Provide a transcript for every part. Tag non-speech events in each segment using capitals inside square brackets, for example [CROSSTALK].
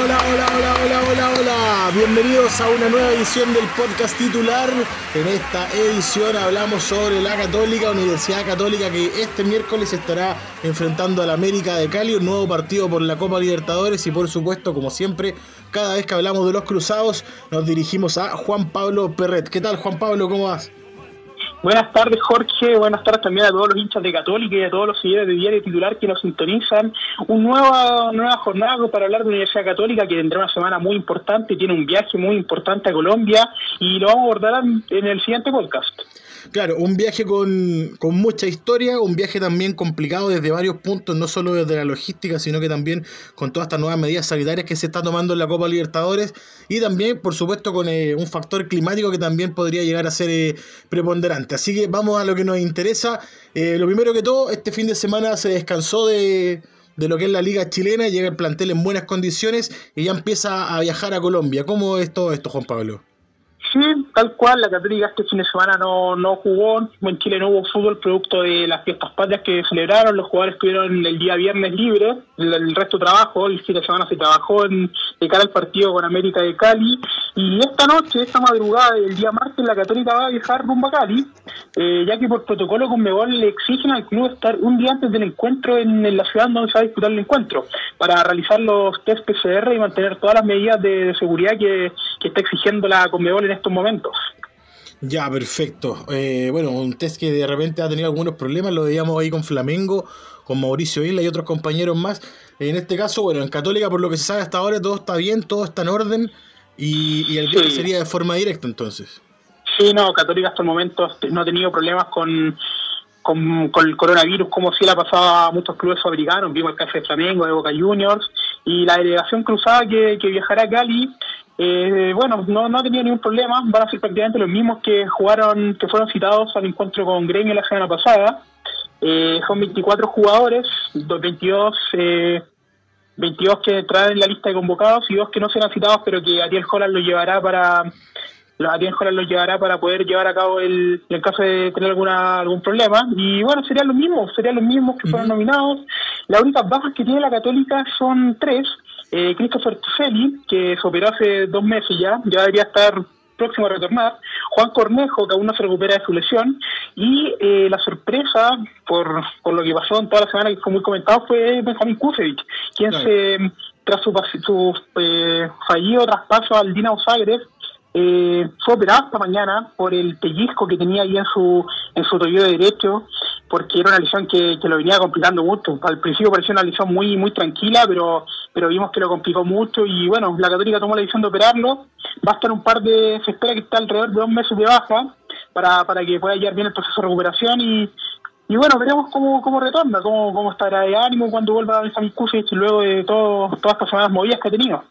hola, hola, hola, hola, hola, hola. Bienvenidos a una nueva edición del podcast titular. En esta edición hablamos sobre la Católica, Universidad Católica, que este miércoles estará enfrentando a la América de Cali, un nuevo partido por la Copa Libertadores y por supuesto, como siempre, cada vez que hablamos de los cruzados, nos dirigimos a Juan Pablo Perret. ¿Qué tal, Juan Pablo? ¿Cómo vas? Buenas tardes, Jorge. Buenas tardes también a todos los hinchas de Católica y a todos los seguidores de Diario Titular que nos sintonizan. Una nueva, nueva jornada para hablar de Universidad Católica que tendrá una semana muy importante, tiene un viaje muy importante a Colombia y lo vamos a abordar en el siguiente podcast. Claro, un viaje con, con, mucha historia, un viaje también complicado desde varios puntos, no solo desde la logística, sino que también con todas estas nuevas medidas sanitarias que se están tomando en la Copa Libertadores y también, por supuesto, con eh, un factor climático que también podría llegar a ser eh, preponderante. Así que vamos a lo que nos interesa. Eh, lo primero que todo, este fin de semana se descansó de, de lo que es la liga chilena, llega el plantel en buenas condiciones y ya empieza a viajar a Colombia. ¿Cómo es todo esto, Juan Pablo? Sí, tal cual, la Católica este fin de semana no, no jugó, en Chile no hubo fútbol producto de las fiestas patrias que celebraron, los jugadores tuvieron el día viernes libre, el, resto trabajo, el fin de semana se trabajó en, de cara al partido con América de Cali, y esta noche, esta madrugada del día martes, la Católica va a viajar rumbo a Cali, eh, ya que por protocolo con Megol le exigen al club estar un día antes del encuentro en, la ciudad donde se va a disputar el encuentro, para realizar los test PCR y mantener todas las medidas de, seguridad que, que está exigiendo la Conmebol en estos momentos. Ya, perfecto. Eh, bueno, un test que de repente ha tenido algunos problemas, lo veíamos ahí con Flamengo, con Mauricio Isla y otros compañeros más. En este caso, bueno, en Católica, por lo que se sabe hasta ahora, todo está bien, todo está en orden y, el viaje sería de forma directa entonces. Sí, no, Católica hasta el momento no ha tenido problemas con, con, el coronavirus como si la pasaba a muchos clubes fabricaron, vimos el caso de Flamengo, de Boca Juniors, y la delegación cruzada que, que viajará a Cali eh, bueno, no, no ha tenido ningún problema, van a ser prácticamente los mismos que jugaron, que fueron citados al encuentro con Gremio la semana pasada. Eh, son 24 jugadores, 22, eh, 22 que traen en la lista de convocados y dos que no serán citados, pero que Ariel Holland lo llevará para Ariel Holland lo llevará para poder llevar a cabo el, en caso de tener alguna algún problema. Y bueno, serían los mismos, serían los mismos que fueron nominados. Las únicas bajas que tiene la Católica son tres eh, Christopher Tufelli, que se operó hace dos meses ya, ya debería estar próximo a retornar, Juan Cornejo, que aún no se recupera de su lesión, y eh, la sorpresa por, por lo que pasó en toda la semana que fue muy comentado fue Benjamín Kusevich, quien se tras su, su eh, fallido traspaso al Dinamo Zagreb eh, fue operado esta mañana por el pellizco que tenía ahí en su en su tobillo derecho porque era una lesión que, que, lo venía complicando mucho al principio parecía una lesión muy muy tranquila pero pero vimos que lo complicó mucho y bueno la católica tomó la decisión de operarlo va a estar un par de se espera que esté alrededor de dos meses de baja para, para que pueda llevar bien el proceso de recuperación y y bueno, veremos cómo, cómo retorna, cómo, cómo estará de ánimo cuando vuelva a Benjamín y luego de todo, todas estas semanas movidas que ha tenido.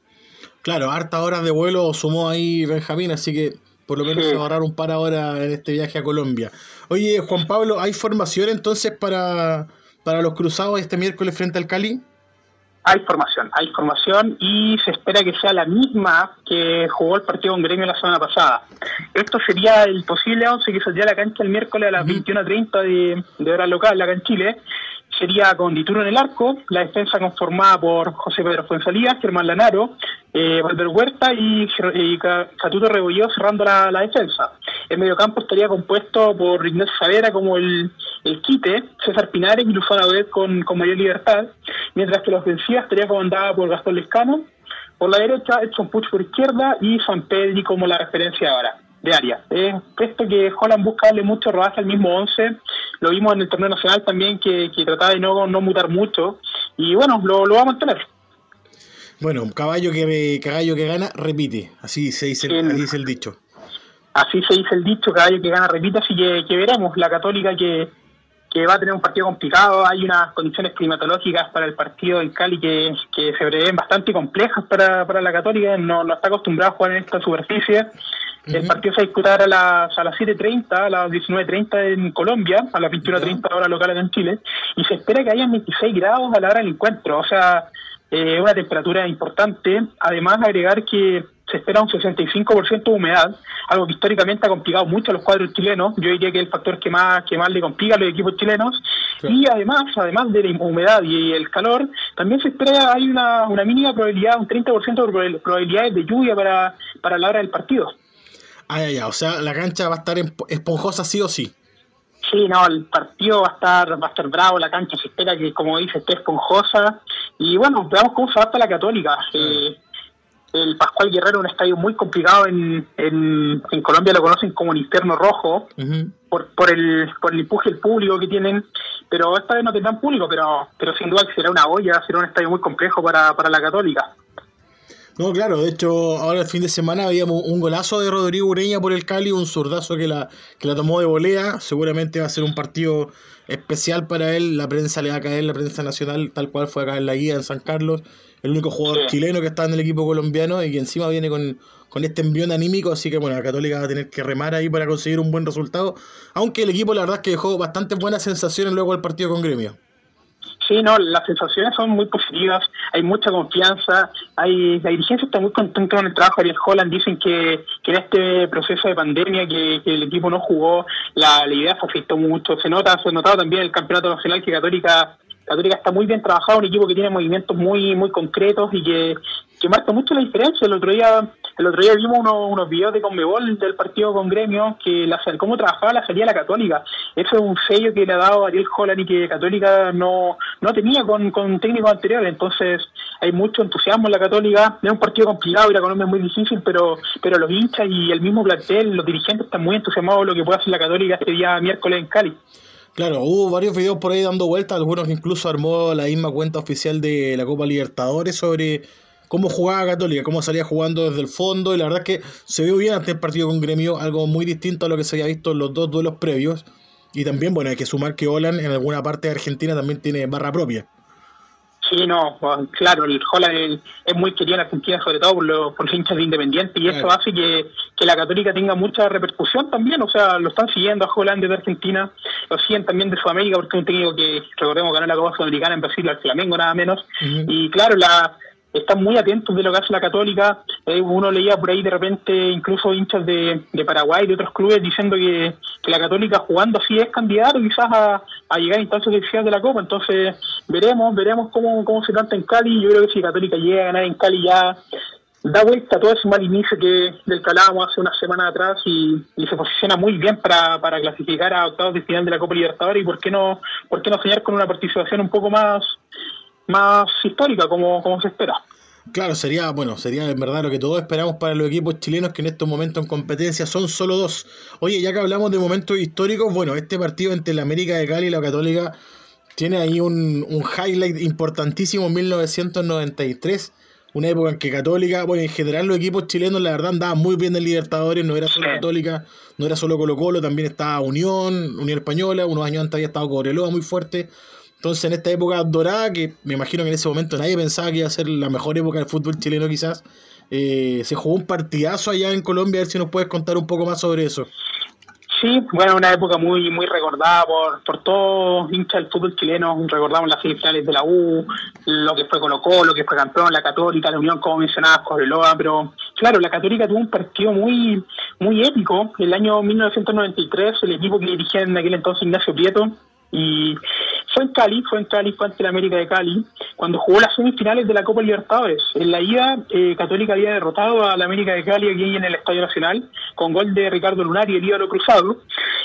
Claro, harta horas de vuelo sumó ahí Benjamín, así que por lo menos se ahorrar un par ahora en este viaje a Colombia. Oye, Juan Pablo, ¿hay formación entonces para, para los cruzados este miércoles frente al Cali? Hay formación, hay formación y se espera que sea la misma que jugó el partido con Gremio la semana pasada. Esto sería el posible 11 que saldría a la cancha el miércoles a las 21.30 de, de hora local acá en Chile sería con Dituro en el arco, la defensa conformada por José Pedro Fuenzalía, Germán Lanaro, eh, Valver Huerta y, Catuto Rebolló cerrando la, defensa. El mediocampo estaría compuesto por Ignacio Savera como el, el quite, César Pinares y Luzana Odet con, con mayor libertad, mientras que la ofensiva estaría comandada por Gastón Lescano, por la derecha Edson Puch por izquierda y San Pedri como la referencia ahora de área. Es esto que Holland busca darle mucho rodaje al mismo 11. Lo vimos en el torneo nacional también que, que trataba de no, no mutar mucho. Y bueno, lo, lo va a mantener. Bueno, caballo que caballo que gana, repite. Así se dice, así dice el dicho. Así se dice el dicho, caballo que gana, repite. Así que, que veremos. La Católica que, que va a tener un partido complicado. Hay unas condiciones climatológicas para el partido en Cali que, que se prevén bastante complejas para, para la Católica. No, no está acostumbrado a jugar en esta superficie. El partido se disputará a las, a las 7.30, a las 19.30 en Colombia, a las 21.30 hora locales en Chile, y se espera que haya 26 grados a la hora del encuentro, o sea, eh, una temperatura importante. Además, agregar que se espera un 65% de humedad, algo que históricamente ha complicado mucho a los cuadros chilenos. Yo diría que es el factor que más que más le complica a los equipos chilenos. Y además, además de la humedad y el calor, también se espera hay una, una mínima probabilidad, un 30% de probabilidades de lluvia para, para la hora del partido. Ah, ya, ya, o sea, la cancha va a estar esponjosa sí o sí. Sí, no, el partido va a estar va a estar bravo, la cancha se espera que, como dice, esté esponjosa. Y bueno, veamos cómo se adapta la Católica. Eh, el Pascual Guerrero, un estadio muy complicado en, en, Colombia, lo conocen como el Interno Rojo, por, por, el, por el empuje del público que tienen, pero esta vez no tendrán público, pero, pero sin duda que será una olla, será un estadio muy complejo para, para la Católica. No, claro, de hecho, ahora el fin de semana veíamos un golazo de Rodrigo Ureña por el Cali, un zurdazo que la, que la tomó de volea. Seguramente va a ser un partido especial para él. La prensa le va a caer, la prensa nacional, tal cual fue acá en la guía en San Carlos. El único jugador chileno que está en el equipo colombiano y que encima viene con, con este envión anímico. Así que, bueno, la Católica va a tener que remar ahí para conseguir un buen resultado. Aunque el equipo, la verdad, es que dejó bastante buenas sensaciones luego del partido con Gremio. Sí, no, las sensaciones son muy positivas, hay mucha confianza, hay la dirigencia está muy contenta con el trabajo de Ariel Holland, dicen que, que en este proceso de pandemia que, el equipo no jugó, la, la idea se afectó mucho, se nota, se ha notado también el campeonato nacional que Católica Católica está muy bien trabajado, un equipo que tiene movimientos muy muy concretos y que, que marca mucho la diferencia. El otro día el otro día vimos unos, unos videos de Conmebol del partido con Gremio, que la, cómo trabajaba la salida de la Católica. Eso es un sello que le ha dado Ariel Holland y que Católica no, no tenía con, con técnicos anteriores. Entonces hay mucho entusiasmo en la Católica. Es un partido complicado y la Colombia es muy difícil, pero, pero los hinchas y el mismo plantel, los dirigentes están muy entusiasmados de lo que puede hacer la Católica este día miércoles en Cali. Claro, hubo varios videos por ahí dando vueltas, algunos incluso armó la misma cuenta oficial de la Copa Libertadores sobre cómo jugaba Católica, cómo salía jugando desde el fondo, y la verdad es que se vio bien ante el partido con Gremio, algo muy distinto a lo que se había visto en los dos duelos previos. Y también, bueno, hay que sumar que Olan en alguna parte de Argentina también tiene barra propia. Sí, no, claro, el Holland es, muy querido en Argentina, sobre todo por, los, por hinchas de Independiente, y eso hace que, que, la Católica tenga mucha repercusión también. O sea, lo están siguiendo a Holland desde Argentina, lo siguen también de Sudamérica, porque es un técnico que, recordemos, ganó la Copa Sudamericana en Brasil al Flamengo, nada menos. Y claro, la, están muy atentos de lo que hace la Católica. Eh, uno leía por ahí de repente incluso hinchas de, de Paraguay, de otros clubes, diciendo que, que, la Católica jugando así es candidato quizás a, a llegar a instancias oficiales de la Copa. Entonces veremos, veremos cómo, cómo se canta en Cali. Yo creo que si Católica llega a ganar en Cali ya da vuelta todo ese mal inicio que del que hace una semana atrás y, y, se posiciona muy bien para, para clasificar a octavos de final de la Copa Libertadores y por qué no por qué no soñar con una participación un poco más más histórica como, como se espera. Claro, sería, bueno, sería en verdad lo que todos esperamos para los equipos chilenos que en estos momentos en competencia son solo dos. Oye, ya que hablamos de momentos históricos, bueno, este partido entre la América de Cali y la Católica tiene ahí un, un highlight importantísimo, 1993, una época en que Católica, bueno, en general los equipos chilenos la verdad andaban muy bien en Libertadores, no era solo Católica, no era solo Colo Colo, también estaba Unión, Unión Española, unos años antes había estado Cobreloa muy fuerte. Entonces, en esta época dorada, que me imagino que en ese momento nadie pensaba que iba a ser la mejor época del fútbol chileno, quizás, eh, se jugó un partidazo allá en Colombia. A ver si nos puedes contar un poco más sobre eso. Sí, bueno, una época muy muy recordada por, por todos hinchas del fútbol chileno. Recordamos las semifinales de la U, lo que fue Colo Colo, lo que fue campeón, la Católica, la Unión, como mencionabas, Cobreloa. Pero claro, la Católica tuvo un partido muy muy épico. El año 1993, el equipo que dirigía en aquel entonces Ignacio Prieto. Y fue en Cali, fue en Cali, fue ante la América de Cali, cuando jugó las semifinales de la Copa Libertadores. En la ida, eh, Católica había derrotado a la América de Cali aquí en el Estadio Nacional, con gol de Ricardo Lunar y el ídolo cruzado.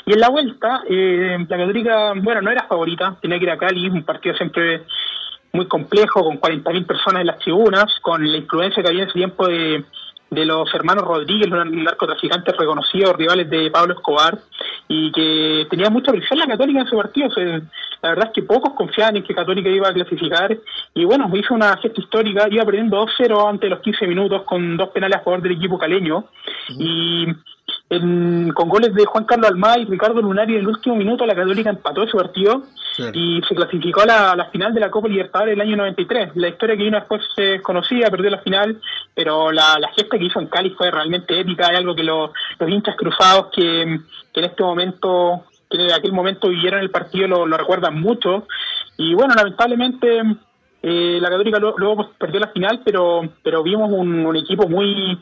Y en la vuelta, eh, la Católica, bueno, no era favorita, tenía que ir a Cali, un partido siempre muy complejo, con 40.000 personas en las tribunas, con la influencia que había en ese tiempo de de los hermanos Rodríguez, un narcotraficantes reconocidos, rivales de Pablo Escobar, y que tenía mucha presión la Católica en ese partido. la verdad es que pocos confiaban en que Católica iba a clasificar, y bueno, hizo una gesta histórica, iba perdiendo 2-0 ante los 15 minutos con dos penales a favor del equipo caleño, y con goles de Juan Carlos Almada y Ricardo Lunari en el último minuto la Católica empató ese partido y se clasificó a la, final de la Copa Libertadores del año 93. La historia que vino después se conocía, perdió la final, pero la, gesta que hizo en Cali fue realmente épica, es algo que los hinchas cruzados que, en este momento, que en aquel momento vivieron el partido lo, recuerdan mucho. Y bueno, lamentablemente eh, la Católica luego, perdió la final, pero pero vimos un, equipo muy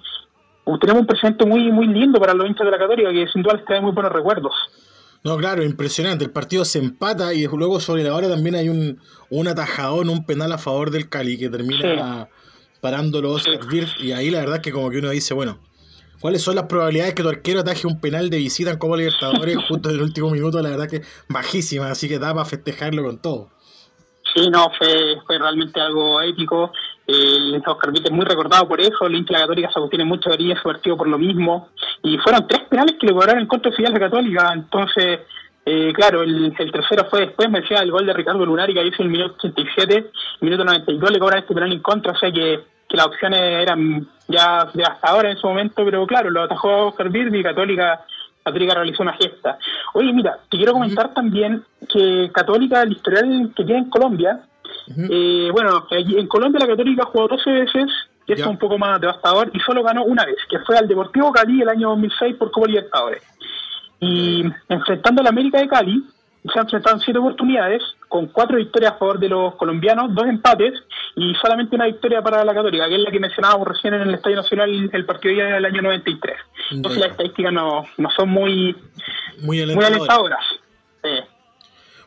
tenemos un presente muy muy lindo para los hinchas de la Católica que sin duda les trae muy buenos recuerdos. No, claro, impresionante. El partido se empata y luego sobre la hora también hay un, un atajadón, un penal a favor del Cali que termina parándolo Oscar y ahí la verdad que como que uno dice, bueno, ¿cuáles son las probabilidades que tu arquero ataje un penal de visita en Copa Libertadores [LAUGHS] justo en el último minuto? La verdad que bajísima, así que da para festejarlo con todo. Sí, no, fue, fue realmente algo épico. El Oscar Vitt es muy recordado por eso, el hincha de la Católica se tiene mucho cariño ese partido por lo mismo. Y fueron tres penales que le cobraron en contra de Fidel de Católica. Entonces, eh, claro, el, tercero fue después, me decía el gol de Ricardo Lunari que hizo en el minuto 87, el minuto 92 le cobran este penal en contra, o sea que, que las opciones eran ya de hasta ahora en su momento, pero claro, lo atajó Oscar y Católica Católica realizó una gesta. Oye, mira, te quiero comentar también que Católica, el historial que tiene en Colombia, eh, bueno, en Colombia la Católica jugó 12 veces, esto es un poco más devastador, y solo ganó una vez, que fue al Deportivo Cali el año 2006 por Copa Libertadores. Y enfrentando a la América de Cali, se han enfrentado en siete oportunidades, con cuatro victorias a favor de los colombianos, dos empates y solamente una victoria para la Católica, que es la que mencionábamos recién en el Estadio Nacional el partido del año 93. Entonces las estadísticas no, no son muy, muy alentadoras.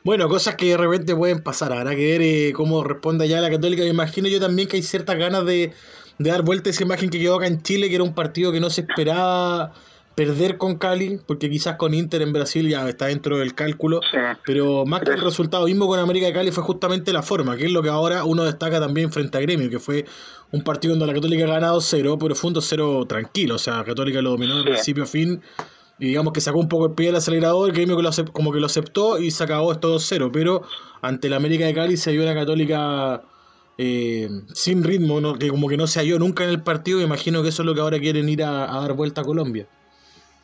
Bueno, cosas que de repente pueden pasar. Habrá que ver eh, cómo responde ya la Católica. Me imagino yo también que hay ciertas ganas de, de dar vuelta a esa imagen que quedó acá en Chile, que era un partido que no se esperaba perder con Cali, porque quizás con Inter en Brasil ya está dentro del cálculo, pero más que el resultado mismo con América de Cali fue justamente la forma, que es lo que ahora uno destaca también frente a Gremio, que fue un partido donde la Católica ha ganado cero, pero fue un 2-0 tranquilo, o sea, Católica lo dominó de principio a fin, y digamos que sacó un poco el pie del acelerador, el Gremio que lo como que lo aceptó y se acabó esto 2-0, pero ante la América de Cali se vio una Católica... Eh, sin ritmo, que como que no se halló nunca en el partido, y imagino que eso es lo que ahora quieren ir a dar vuelta a Colombia.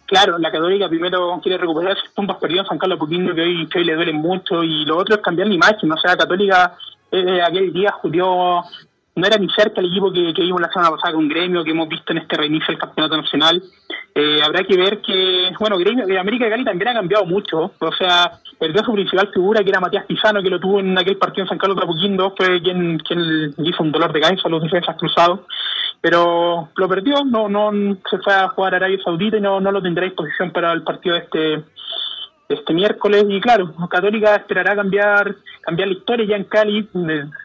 Claro, la Católica primero quiere recuperar esos puntos perdidos en San Carlos Poquín, que hoy, que hoy le duelen mucho, y lo otro es cambiar la imagen. O sea, Católica eh, aquel día jugó, no era ni cerca el equipo que, que vimos la semana pasada con Gremio, que hemos visto en este reinicio del Campeonato Nacional. Eh, habrá que ver que, bueno, Gremio, de América de Cali también ha cambiado mucho. O sea, perdió su principal figura, que era Matías Pizano, que lo tuvo en aquel partido en San Carlos de Apoquindo, fue quien, quien hizo un dolor de cabeza a los defensas cruzados pero lo perdió, no no se fue a jugar a Arabia Saudita y no, no lo tendrá a disposición para el partido de este este miércoles y claro, Católica esperará cambiar cambiar la historia ya en Cali,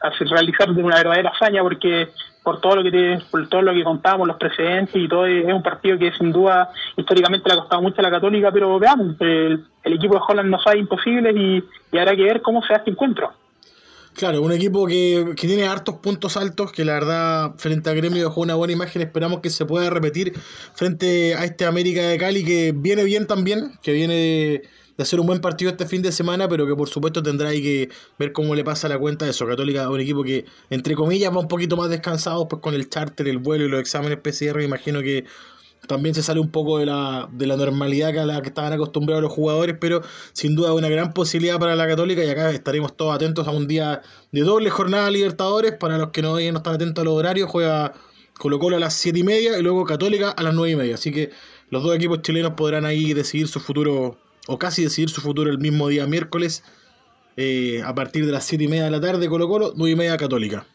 hacer, realizar una verdadera hazaña porque por todo lo que por todo lo que contábamos, los precedentes y todo es un partido que sin duda históricamente le ha costado mucho a la Católica, pero veamos, el, equipo de Holland no sabe imposibles y, y habrá que ver cómo se da este encuentro. Claro, un equipo que, que, tiene hartos puntos altos, que la verdad frente a Gremio dejó una buena imagen, esperamos que se pueda repetir frente a este América de Cali que viene bien también, que viene hacer un buen partido este fin de semana, pero que por supuesto tendrá que ver cómo le pasa la cuenta de eso. Católica, un equipo que entre comillas va un poquito más descansado pues con el charter, el vuelo y los exámenes PCR, imagino que también se sale un poco de la, de la normalidad que a la que estaban acostumbrados los jugadores, pero sin duda una gran posibilidad para la Católica y acá estaremos todos atentos a un día de doble jornada Libertadores, para los que no, no están atentos a los horarios, juega Colo Colo a las 7 y media y luego Católica a las 9 y media, así que los dos equipos chilenos podrán ahí decidir su futuro, o casi decidir su futuro el mismo día miércoles, eh, a partir de las 7 y media de la tarde Colo Colo, 9 y media Católica.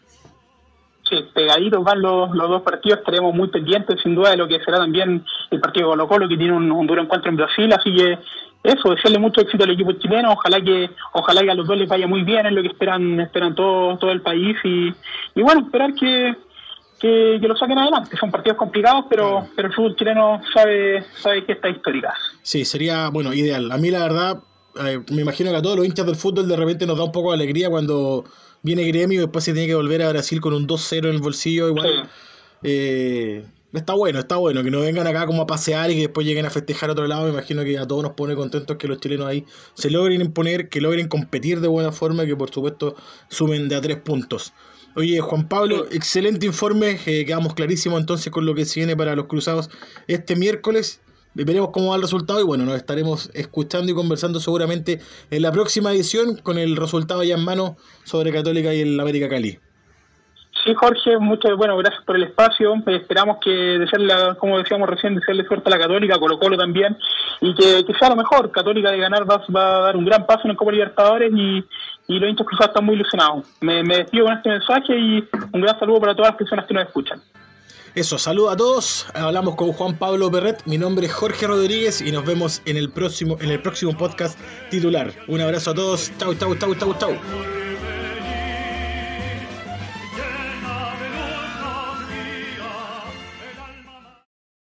Sí, pegaditos van los, los dos partidos, estaremos muy pendientes sin duda de lo que será también el partido de Colo Colo, que tiene un, duro encuentro en Brasil, así que eso, desearle mucho éxito al equipo chileno, ojalá que ojalá que a los dos les vaya muy bien, es lo que esperan esperan todo, todo el país y, y bueno, esperar que, que, lo saquen adelante. Son partidos complicados, pero, pero el fútbol chileno sabe, sabe que está histórica. Sí, sería, bueno, ideal. A mí la verdad, eh, me imagino que a todos los hinchas del fútbol de repente nos da un poco de alegría cuando viene Gremio y después se tiene que volver a Brasil con un 2-0 en el bolsillo. Igual. Eh, está bueno, está bueno. Que no vengan acá como a pasear y que después lleguen a festejar a otro lado. Me imagino que a todos nos pone contentos que los chilenos ahí se logren imponer, que logren competir de buena forma y que por supuesto sumen de a tres puntos. Oye, Juan Pablo, excelente informe. Eh, quedamos clarísimos entonces con lo que se viene para los cruzados este miércoles veremos cómo va el resultado y bueno, nos estaremos escuchando y conversando seguramente en la próxima edición con el resultado ya en mano sobre Católica y el América Cali. Sí, Jorge, muchas bueno, gracias por el espacio. Esperamos que, desearle, como decíamos recién, desearle suerte a la Católica, Colo Colo también, y que, sea lo mejor. Católica de ganar va, a dar un gran paso en el Copa Libertadores y, los hinchas están muy ilusionados. Me, me despido con este mensaje y un gran saludo para todas las personas que nos escuchan. Eso, saludos a todos. Hablamos con Juan Pablo Perret. Mi nombre es Jorge Rodríguez y nos vemos en el próximo, en el próximo podcast titular. Un abrazo a todos. Chau, chau, chau, chau, chau.